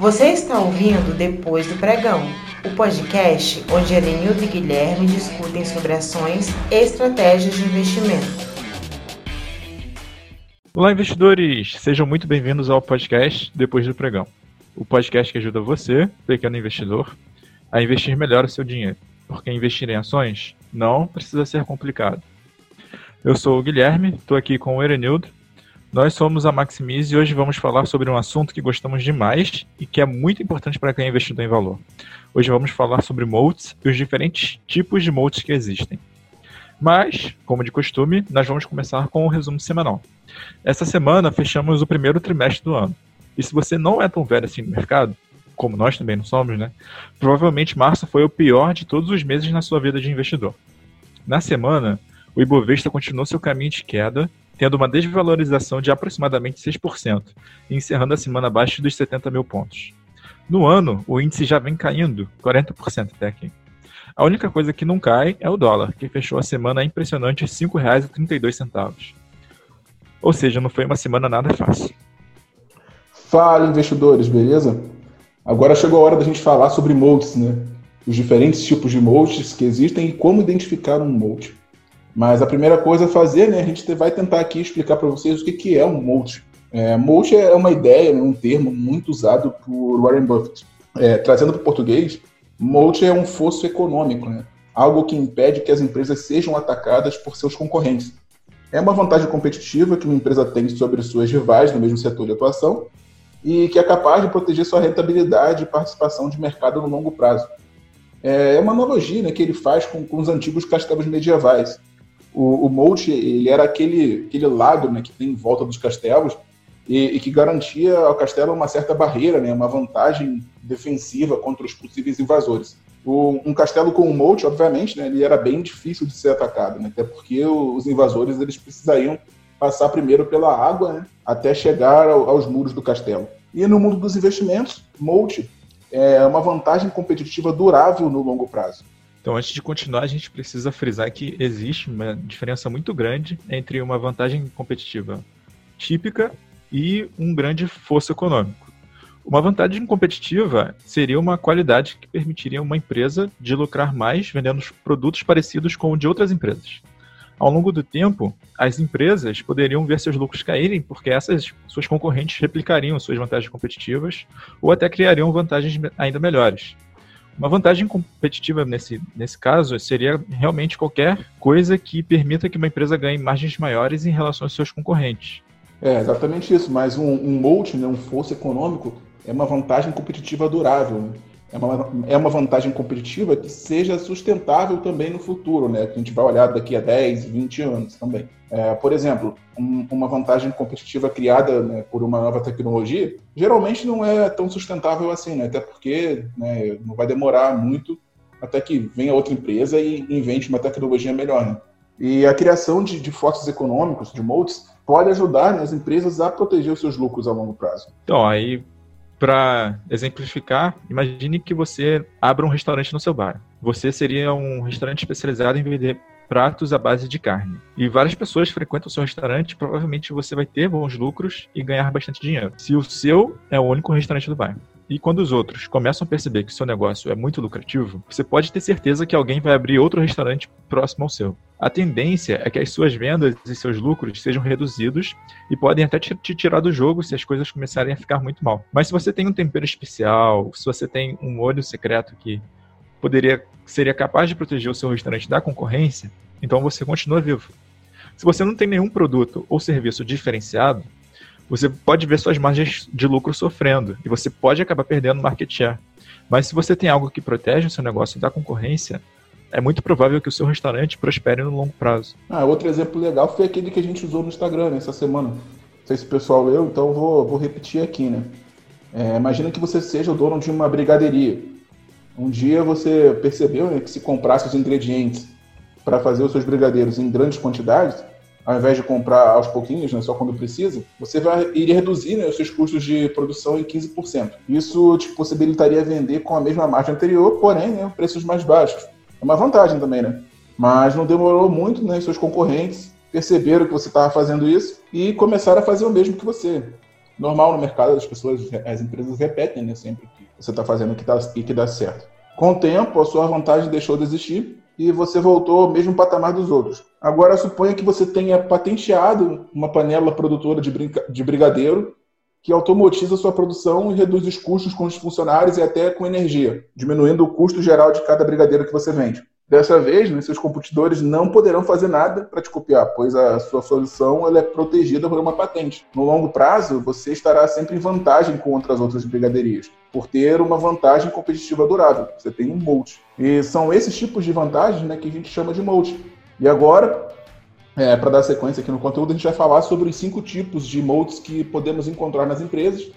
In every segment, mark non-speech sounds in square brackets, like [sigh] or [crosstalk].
Você está ouvindo Depois do Pregão, o podcast onde Elenildo e Guilherme discutem sobre ações e estratégias de investimento. Olá, investidores! Sejam muito bem-vindos ao podcast Depois do Pregão, o podcast que ajuda você, pequeno investidor, a investir melhor o seu dinheiro, porque investir em ações não precisa ser complicado. Eu sou o Guilherme, estou aqui com o Erenildo, nós somos a Maximize e hoje vamos falar sobre um assunto que gostamos demais e que é muito importante para quem é investidor em valor. Hoje vamos falar sobre moats e os diferentes tipos de moats que existem. Mas, como de costume, nós vamos começar com o um resumo semanal. Essa semana fechamos o primeiro trimestre do ano. E se você não é tão velho assim no mercado, como nós também não somos, né? Provavelmente março foi o pior de todos os meses na sua vida de investidor. Na semana, o Ibovespa continuou seu caminho de queda tendo uma desvalorização de aproximadamente 6%, e encerrando a semana abaixo dos 70 mil pontos. No ano, o índice já vem caindo 40% até aqui. A única coisa que não cai é o dólar, que fechou a semana a impressionante R$ 5,32. Ou seja, não foi uma semana nada fácil. Fala, investidores, beleza? Agora chegou a hora da gente falar sobre moldes, né? Os diferentes tipos de moldes que existem e como identificar um molde. Mas a primeira coisa a fazer, né, a gente vai tentar aqui explicar para vocês o que, que é um mulch. É, é uma ideia, né, um termo muito usado por Warren Buffett. É, trazendo para o português, mulch é um fosso econômico, né? algo que impede que as empresas sejam atacadas por seus concorrentes. É uma vantagem competitiva que uma empresa tem sobre suas rivais no mesmo setor de atuação e que é capaz de proteger sua rentabilidade e participação de mercado no longo prazo. É, é uma analogia né, que ele faz com, com os antigos castelos medievais, o, o Moat, ele era aquele, aquele lago né, que tem em volta dos castelos e, e, que garantia ao castelo uma certa barreira, né, uma vantagem defensiva contra os possíveis invasores. O, um castelo com um moat, obviamente, né, ele era bem difícil de ser atacado, né, até porque os invasores eles precisariam passar primeiro pela água né, até chegar ao, aos muros do castelo. E no mundo dos investimentos, moat é uma vantagem competitiva durável no longo prazo. Então, antes de continuar, a gente precisa frisar que existe uma diferença muito grande entre uma vantagem competitiva típica e um grande fosso econômico. Uma vantagem competitiva seria uma qualidade que permitiria uma empresa de lucrar mais vendendo produtos parecidos com o de outras empresas. Ao longo do tempo, as empresas poderiam ver seus lucros caírem porque essas suas concorrentes replicariam suas vantagens competitivas ou até criariam vantagens ainda melhores. Uma vantagem competitiva nesse, nesse caso seria realmente qualquer coisa que permita que uma empresa ganhe margens maiores em relação aos seus concorrentes. É exatamente isso, mas um, um né, um fosso econômico, é uma vantagem competitiva durável. Né? É uma, é uma vantagem competitiva que seja sustentável também no futuro, né? Que a gente vai olhar daqui a 10, 20 anos também. É, por exemplo, um, uma vantagem competitiva criada né, por uma nova tecnologia geralmente não é tão sustentável assim, né? Até porque né, não vai demorar muito até que venha outra empresa e invente uma tecnologia melhor, né? E a criação de, de fósseis econômicos, de moldes, pode ajudar né, as empresas a proteger os seus lucros a longo prazo. Então, aí para exemplificar, imagine que você abra um restaurante no seu bar. Você seria um restaurante especializado em vender pratos à base de carne. E várias pessoas frequentam o seu restaurante, provavelmente você vai ter bons lucros e ganhar bastante dinheiro. Se o seu é o único restaurante do bairro. E quando os outros começam a perceber que o seu negócio é muito lucrativo, você pode ter certeza que alguém vai abrir outro restaurante próximo ao seu. A tendência é que as suas vendas e seus lucros sejam reduzidos e podem até te tirar do jogo se as coisas começarem a ficar muito mal. Mas se você tem um tempero especial, se você tem um molho secreto que poderia seria capaz de proteger o seu restaurante da concorrência, então você continua vivo. Se você não tem nenhum produto ou serviço diferenciado, você pode ver suas margens de lucro sofrendo e você pode acabar perdendo market share. Mas se você tem algo que protege o seu negócio da concorrência, é muito provável que o seu restaurante prospere no longo prazo. Ah, outro exemplo legal foi aquele que a gente usou no Instagram essa semana. Não sei se o pessoal leu, então vou, vou repetir aqui, né? É, imagina que você seja o dono de uma brigaderia. Um dia você percebeu né, que se comprasse os ingredientes para fazer os seus brigadeiros em grandes quantidades, ao invés de comprar aos pouquinhos, né, só quando precisa, você vai iria reduzir né, os seus custos de produção em 15%. Isso te possibilitaria vender com a mesma margem anterior, porém, né, preços mais baixos. É uma vantagem também, né? Mas não demorou muito, né? Seus concorrentes perceberam que você estava fazendo isso e começaram a fazer o mesmo que você. normal no mercado, as pessoas, as empresas repetem né, sempre que você está fazendo que tá, e que dá certo. Com o tempo, a sua vantagem deixou de existir e você voltou ao mesmo patamar dos outros. Agora, suponha que você tenha patenteado uma panela produtora de, de brigadeiro que automatiza sua produção e reduz os custos com os funcionários e até com energia, diminuindo o custo geral de cada brigadeiro que você vende. Dessa vez, né, seus competidores não poderão fazer nada para te copiar, pois a sua solução ela é protegida por uma patente. No longo prazo, você estará sempre em vantagem contra as outras brigaderias, por ter uma vantagem competitiva durável. Você tem um moat. E são esses tipos de vantagens né, que a gente chama de moat. E agora, é, para dar sequência aqui no conteúdo, a gente vai falar sobre os cinco tipos de moats que podemos encontrar nas empresas.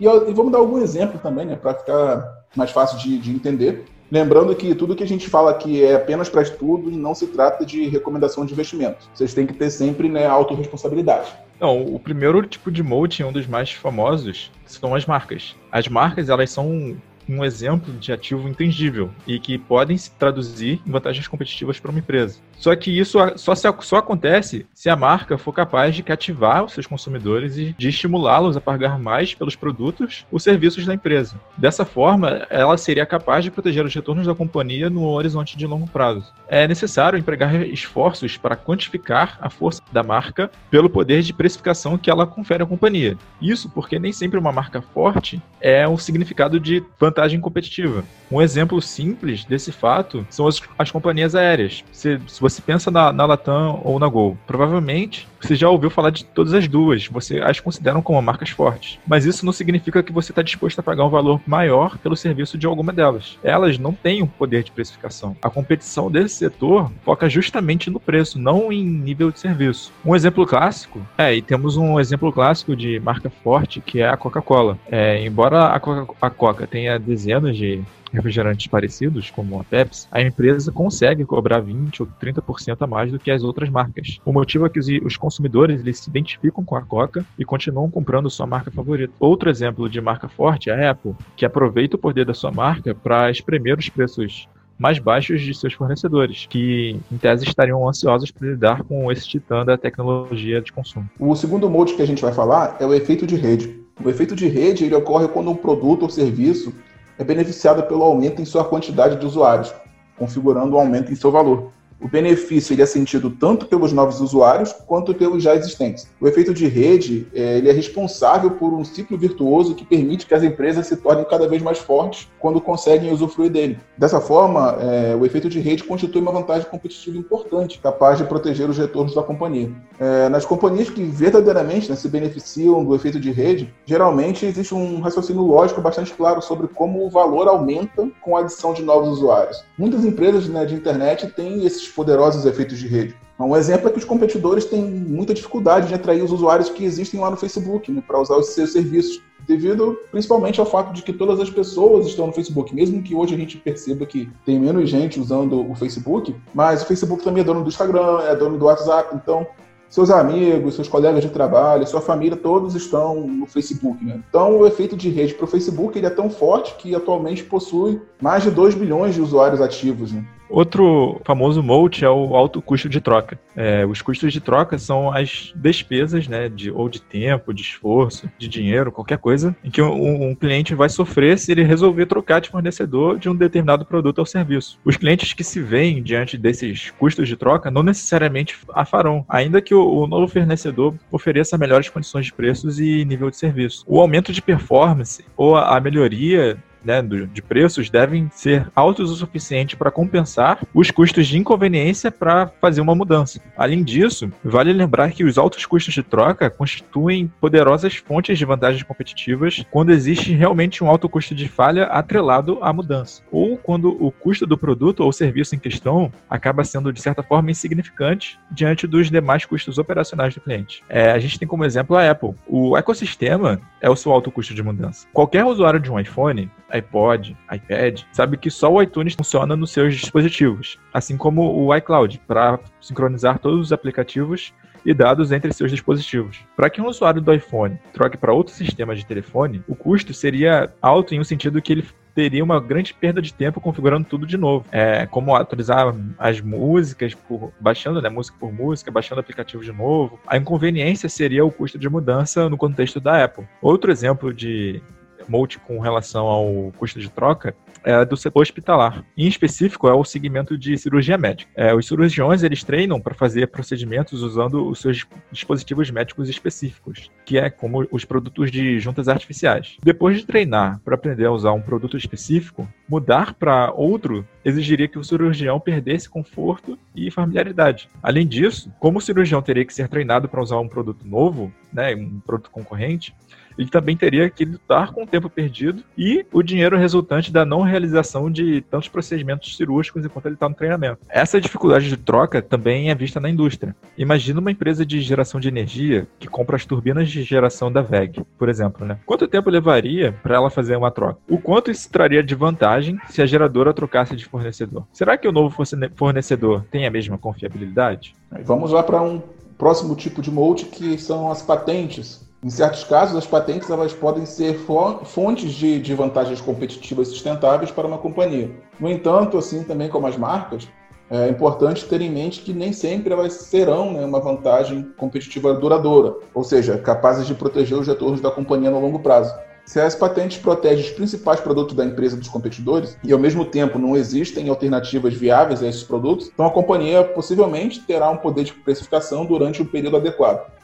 E, e vamos dar algum exemplo também, né, para ficar mais fácil de, de entender. Lembrando que tudo que a gente fala aqui é apenas para estudo e não se trata de recomendação de investimento. Vocês têm que ter sempre né, autorresponsabilidade. Não, o primeiro tipo de mote, um dos mais famosos, são as marcas. As marcas, elas são um exemplo de ativo intangível e que podem se traduzir em vantagens competitivas para uma empresa. Só que isso só, se, só acontece se a marca for capaz de cativar os seus consumidores e de estimulá-los a pagar mais pelos produtos ou serviços da empresa. Dessa forma, ela seria capaz de proteger os retornos da companhia no horizonte de longo prazo. É necessário empregar esforços para quantificar a força da marca pelo poder de precificação que ela confere à companhia. Isso porque nem sempre uma marca forte é um significado de vantagem competitiva. Um exemplo simples desse fato são as, as companhias aéreas. Se, se você pensa na, na Latam ou na Gol, provavelmente você já ouviu falar de todas as duas, você as consideram como marcas fortes. Mas isso não significa que você está disposto a pagar um valor maior pelo serviço de alguma delas. Elas não têm um poder de precificação. A competição desse setor foca justamente no preço, não em nível de serviço. Um exemplo clássico, é, e temos um exemplo clássico de marca forte que é a Coca-Cola. É, embora a Coca, a Coca tenha dezenas de refrigerantes parecidos, como a Pepsi, a empresa consegue cobrar 20 ou 30% a mais do que as outras marcas. O motivo é que os, consumidores eles se identificam com a Coca e continuam comprando sua marca favorita. Outro exemplo de marca forte é a Apple, que aproveita o poder da sua marca para espremer os preços mais baixos de seus fornecedores, que em tese estariam ansiosos para lidar com esse titã da tecnologia de consumo. O segundo molde que a gente vai falar é o efeito de rede. O efeito de rede ele ocorre quando um produto ou serviço é beneficiado pelo aumento em sua quantidade de usuários, configurando um aumento em seu valor o benefício ele é sentido tanto pelos novos usuários quanto pelos já existentes. O efeito de rede é, ele é responsável por um ciclo virtuoso que permite que as empresas se tornem cada vez mais fortes quando conseguem usufruir dele. Dessa forma, é, o efeito de rede constitui uma vantagem competitiva importante, capaz de proteger os retornos da companhia. É, nas companhias que verdadeiramente né, se beneficiam do efeito de rede, geralmente existe um raciocínio lógico bastante claro sobre como o valor aumenta com a adição de novos usuários. Muitas empresas né, de internet têm esses poderosos efeitos de rede. Um exemplo é que os competidores têm muita dificuldade de atrair os usuários que existem lá no Facebook né, para usar os seus serviços, devido principalmente ao fato de que todas as pessoas estão no Facebook, mesmo que hoje a gente perceba que tem menos gente usando o Facebook, mas o Facebook também é dono do Instagram, é dono do WhatsApp, então seus amigos, seus colegas de trabalho, sua família, todos estão no Facebook. Né? Então, o efeito de rede para o Facebook ele é tão forte que atualmente possui mais de 2 bilhões de usuários ativos. Né? Outro famoso moat é o alto custo de troca. É, os custos de troca são as despesas, né, de, ou de tempo, de esforço, de dinheiro, qualquer coisa, em que um, um, cliente vai sofrer se ele resolver trocar de fornecedor de um determinado produto ou serviço. Os clientes que se veem diante desses custos de troca não necessariamente a farão, ainda que o, o novo fornecedor ofereça melhores condições de preços e nível de serviço. O aumento de performance ou a, a melhoria né, de preços devem ser altos o suficiente para compensar os custos de inconveniência para fazer uma mudança. Além disso, vale lembrar que os altos custos de troca constituem poderosas fontes de vantagens competitivas quando existe realmente um alto custo de falha atrelado à mudança, ou quando o custo do produto ou serviço em questão acaba sendo de certa forma insignificante diante dos demais custos operacionais do cliente. É, a gente tem como exemplo a Apple. O ecossistema é o seu alto custo de mudança. Qualquer usuário de um iPhone iPod, iPad, sabe que só o iTunes funciona nos seus dispositivos, assim como o iCloud, para sincronizar todos os aplicativos e dados entre seus dispositivos. Para que um usuário do iPhone troque para outro sistema de telefone, o custo seria alto em um sentido que ele teria uma grande perda de tempo configurando tudo de novo. É, como atualizar as músicas, por, baixando né, música por música, baixando aplicativo de novo. A inconveniência seria o custo de mudança no contexto da Apple. Outro exemplo de Mote com relação ao custo de troca é do setor hospitalar. Em específico, é o segmento de cirurgia médica. É, os cirurgiões eles treinam para fazer procedimentos usando os seus dispositivos médicos específicos, que é como os produtos de juntas artificiais. Depois de treinar para aprender a usar um produto específico, mudar para outro exigiria que o cirurgião perdesse conforto e familiaridade. Além disso, como o cirurgião teria que ser treinado para usar um produto novo, né, um produto concorrente, ele também teria que lutar com o tempo perdido e o dinheiro resultante da não realização de tantos procedimentos cirúrgicos enquanto ele está no treinamento. Essa dificuldade de troca também é vista na indústria. Imagina uma empresa de geração de energia que compra as turbinas de geração da VEG, por exemplo. Né? Quanto tempo levaria para ela fazer uma troca? O quanto isso traria de vantagem se a geradora trocasse de fornecedor? Será que o novo fornecedor tem a mesma confiabilidade? Vamos lá para um próximo tipo de molde que são as patentes. Em certos casos, as patentes elas podem ser fontes de, de vantagens competitivas sustentáveis para uma companhia. No entanto, assim também como as marcas, é importante ter em mente que nem sempre elas serão né, uma vantagem competitiva duradoura, ou seja, capazes de proteger os retornos da companhia no longo prazo. Se as patentes protegem os principais produtos da empresa dos competidores e ao mesmo tempo não existem alternativas viáveis a esses produtos, então a companhia possivelmente terá um poder de precificação durante um período adequado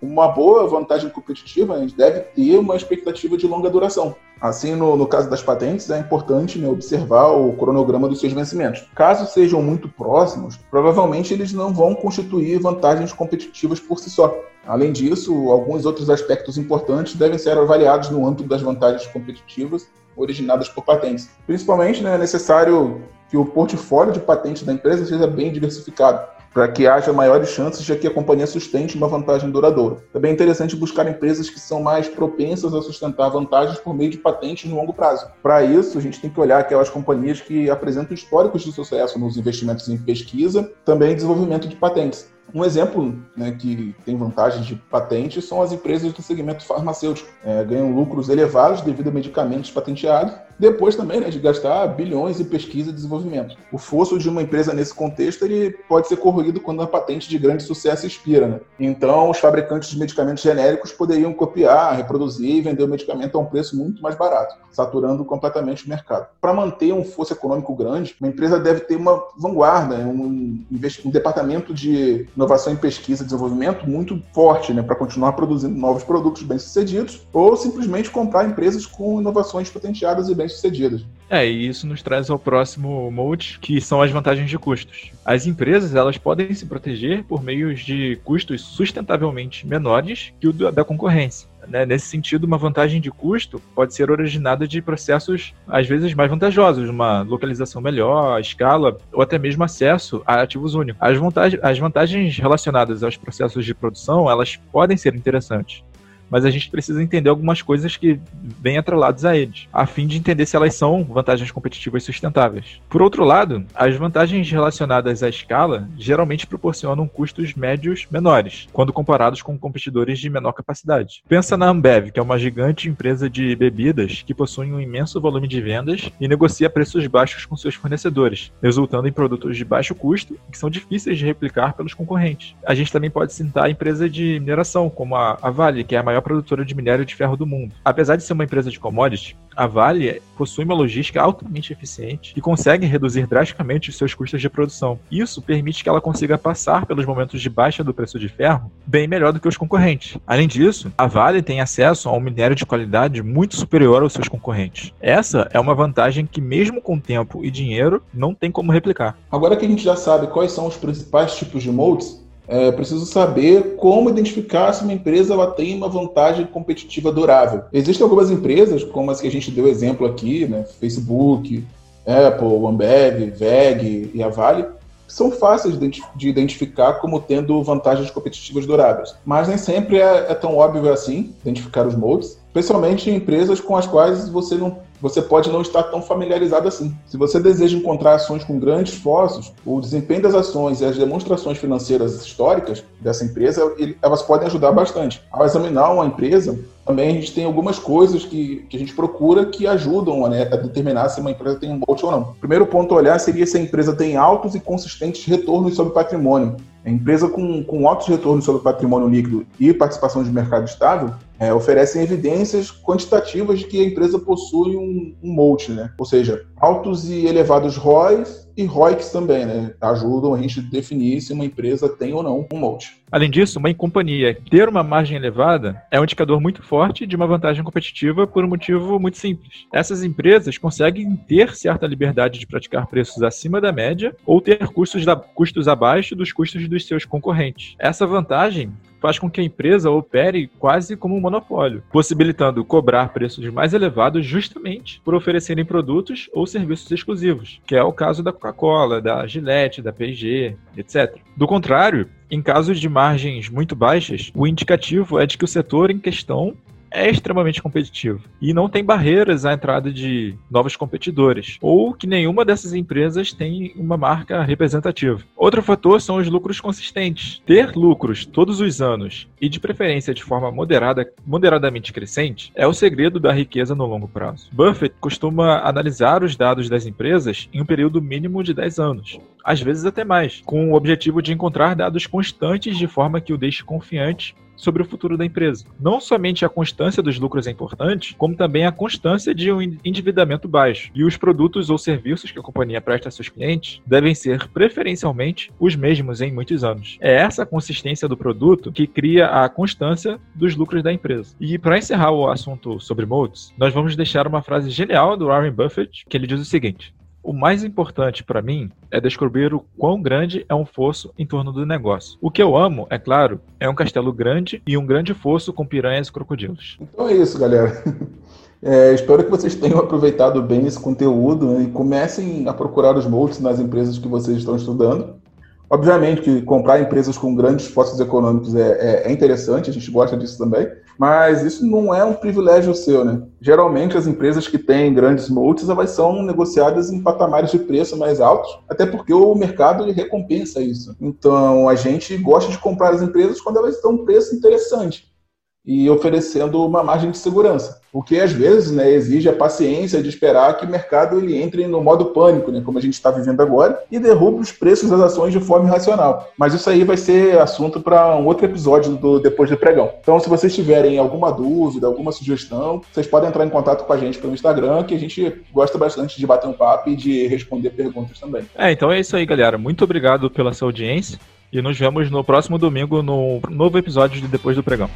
uma boa vantagem competitiva, a gente deve ter uma expectativa de longa duração. Assim, no, no caso das patentes, é importante né, observar o cronograma dos seus vencimentos. Caso sejam muito próximos, provavelmente eles não vão constituir vantagens competitivas por si só. Além disso, alguns outros aspectos importantes devem ser avaliados no âmbito das vantagens competitivas originadas por patentes. Principalmente, né, é necessário que o portfólio de patentes da empresa seja bem diversificado para que haja maiores chances de que a companhia sustente uma vantagem duradoura. Também é interessante buscar empresas que são mais propensas a sustentar vantagens por meio de patentes no longo prazo. Para isso, a gente tem que olhar aquelas companhias que apresentam históricos de sucesso nos investimentos em pesquisa, também desenvolvimento de patentes. Um exemplo né, que tem vantagens de patente são as empresas do segmento farmacêutico. É, ganham lucros elevados devido a medicamentos patenteados depois também né, de gastar bilhões em pesquisa e desenvolvimento. O fosso de uma empresa nesse contexto ele pode ser corroído quando a patente de grande sucesso expira. Né? Então, os fabricantes de medicamentos genéricos poderiam copiar, reproduzir e vender o medicamento a um preço muito mais barato, saturando completamente o mercado. Para manter um fosso econômico grande, uma empresa deve ter uma vanguarda, um, um departamento de inovação em pesquisa e desenvolvimento muito forte né, para continuar produzindo novos produtos bem-sucedidos ou simplesmente comprar empresas com inovações patenteadas e bem bem-sucedidas. É, e isso nos traz ao próximo mode, que são as vantagens de custos. As empresas, elas podem se proteger por meios de custos sustentavelmente menores que o da concorrência. Né? Nesse sentido, uma vantagem de custo pode ser originada de processos, às vezes, mais vantajosos, uma localização melhor, escala, ou até mesmo acesso a ativos únicos. As, vantagens, as vantagens relacionadas aos processos de produção, elas podem ser interessantes mas a gente precisa entender algumas coisas que vêm atreladas a eles, a fim de entender se elas são vantagens competitivas sustentáveis. Por outro lado, as vantagens relacionadas à escala geralmente proporcionam custos médios menores, quando comparados com competidores de menor capacidade. Pensa na Ambev, que é uma gigante empresa de bebidas que possui um imenso volume de vendas e negocia preços baixos com seus fornecedores, resultando em produtos de baixo custo que são difíceis de replicar pelos concorrentes. A gente também pode citar a empresa de mineração, como a Vale, que é a maior maior produtora de minério de ferro do mundo. Apesar de ser uma empresa de commodities, a Vale possui uma logística altamente eficiente e consegue reduzir drasticamente os seus custos de produção. Isso permite que ela consiga passar pelos momentos de baixa do preço de ferro bem melhor do que os concorrentes. Além disso, a Vale tem acesso a um minério de qualidade muito superior aos seus concorrentes. Essa é uma vantagem que, mesmo com tempo e dinheiro, não tem como replicar. Agora que a gente já sabe quais são os principais tipos de moldes, é preciso saber como identificar se uma empresa ela tem uma vantagem competitiva durável. Existem algumas empresas, como as que a gente deu exemplo aqui, né, Facebook, Apple, Ambev, VEG e a Vale, são fáceis de identificar como tendo vantagens competitivas duráveis. Mas nem sempre é, é tão óbvio assim identificar os moldes, especialmente em empresas com as quais você não você pode não estar tão familiarizado assim. Se você deseja encontrar ações com grandes esforços, o desempenho das ações e as demonstrações financeiras históricas dessa empresa, elas podem ajudar bastante. Ao examinar uma empresa, também a gente tem algumas coisas que, que a gente procura que ajudam né, a determinar se uma empresa tem um mote ou não. O primeiro ponto a olhar seria se a empresa tem altos e consistentes retornos sobre patrimônio. A empresa com, com altos retornos sobre patrimônio líquido e participação de mercado estável é, oferecem evidências quantitativas de que a empresa possui um, um né? ou seja, altos e elevados ROIs e ROICs também, né? ajudam a gente a definir se uma empresa tem ou não um MOLT. Além disso, uma companhia ter uma margem elevada é um indicador muito forte de uma vantagem competitiva por um motivo muito simples. Essas empresas conseguem ter certa liberdade de praticar preços acima da média ou ter custos, da, custos abaixo dos custos dos seus concorrentes. Essa vantagem faz com que a empresa opere quase como um monopólio, possibilitando cobrar preços mais elevados justamente por oferecerem produtos ou serviços exclusivos, que é o caso da Coca-Cola, da Gillette, da P&G, etc. Do contrário, em casos de margens muito baixas, o indicativo é de que o setor em questão é extremamente competitivo e não tem barreiras à entrada de novos competidores, ou que nenhuma dessas empresas tem uma marca representativa. Outro fator são os lucros consistentes. Ter lucros todos os anos e de preferência de forma moderada, moderadamente crescente é o segredo da riqueza no longo prazo. Buffett costuma analisar os dados das empresas em um período mínimo de 10 anos, às vezes até mais, com o objetivo de encontrar dados constantes de forma que o deixe confiante sobre o futuro da empresa. Não somente a constância dos lucros é importante, como também a constância de um endividamento baixo. E os produtos ou serviços que a companhia presta a seus clientes devem ser preferencialmente os mesmos em muitos anos. É essa consistência do produto que cria a constância dos lucros da empresa. E para encerrar o assunto sobre modes, nós vamos deixar uma frase genial do Warren Buffett, que ele diz o seguinte: o mais importante para mim é descobrir o quão grande é um fosso em torno do negócio. O que eu amo, é claro, é um castelo grande e um grande fosso com piranhas e crocodilos. Então é isso, galera. [laughs] É, espero que vocês tenham aproveitado bem esse conteúdo né, e comecem a procurar os moldes nas empresas que vocês estão estudando. Obviamente que comprar empresas com grandes esforços econômicos é, é, é, interessante, a gente gosta disso também, mas isso não é um privilégio seu, né? Geralmente as empresas que têm grandes multis elas são negociadas em patamares de preço mais altos, até porque o mercado recompensa isso. Então a gente gosta de comprar as empresas quando elas estão um preço interessante e oferecendo uma margem de segurança. O que às vezes né, exige a paciência de esperar que o mercado ele entre no modo pânico, né, como a gente está vivendo agora, e derrube os preços das ações de forma irracional. Mas isso aí vai ser assunto para um outro episódio do Depois do Pregão. Então, se vocês tiverem alguma dúvida, alguma sugestão, vocês podem entrar em contato com a gente pelo Instagram, que a gente gosta bastante de bater um papo e de responder perguntas também. É, então é isso aí, galera. Muito obrigado pela sua audiência e nos vemos no próximo domingo no novo episódio de Depois do Pregão.